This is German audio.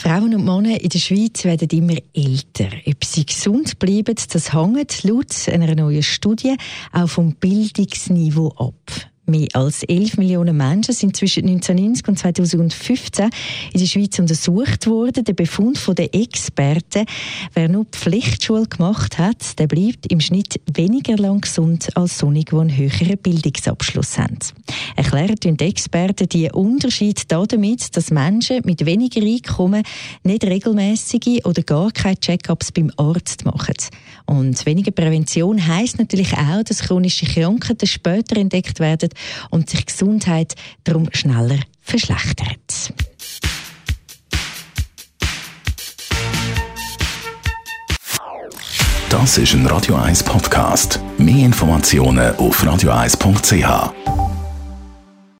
Frauen und Männer in der Schweiz werden immer älter. Ob sie gesund bleiben, das hängt laut einer neuen Studie auch vom Bildungsniveau ab. Mehr als 11 Millionen Menschen sind zwischen 1990 und 2015 in der Schweiz untersucht worden. Der Befund der Experten, wer nur die Pflichtschule gemacht hat, der bleibt im Schnitt weniger lang gesund als solche, die einen höheren Bildungsabschluss haben. Erklären die Experten die Unterschied damit, dass Menschen mit weniger Einkommen nicht regelmäßige oder gar keine Check-ups beim Arzt machen. Und weniger Prävention heißt natürlich auch, dass chronische Krankheiten später entdeckt werden und sich Gesundheit darum schneller verschlechtert. Das ist ein Radio 1 Podcast. Mehr Informationen auf radio1.ch.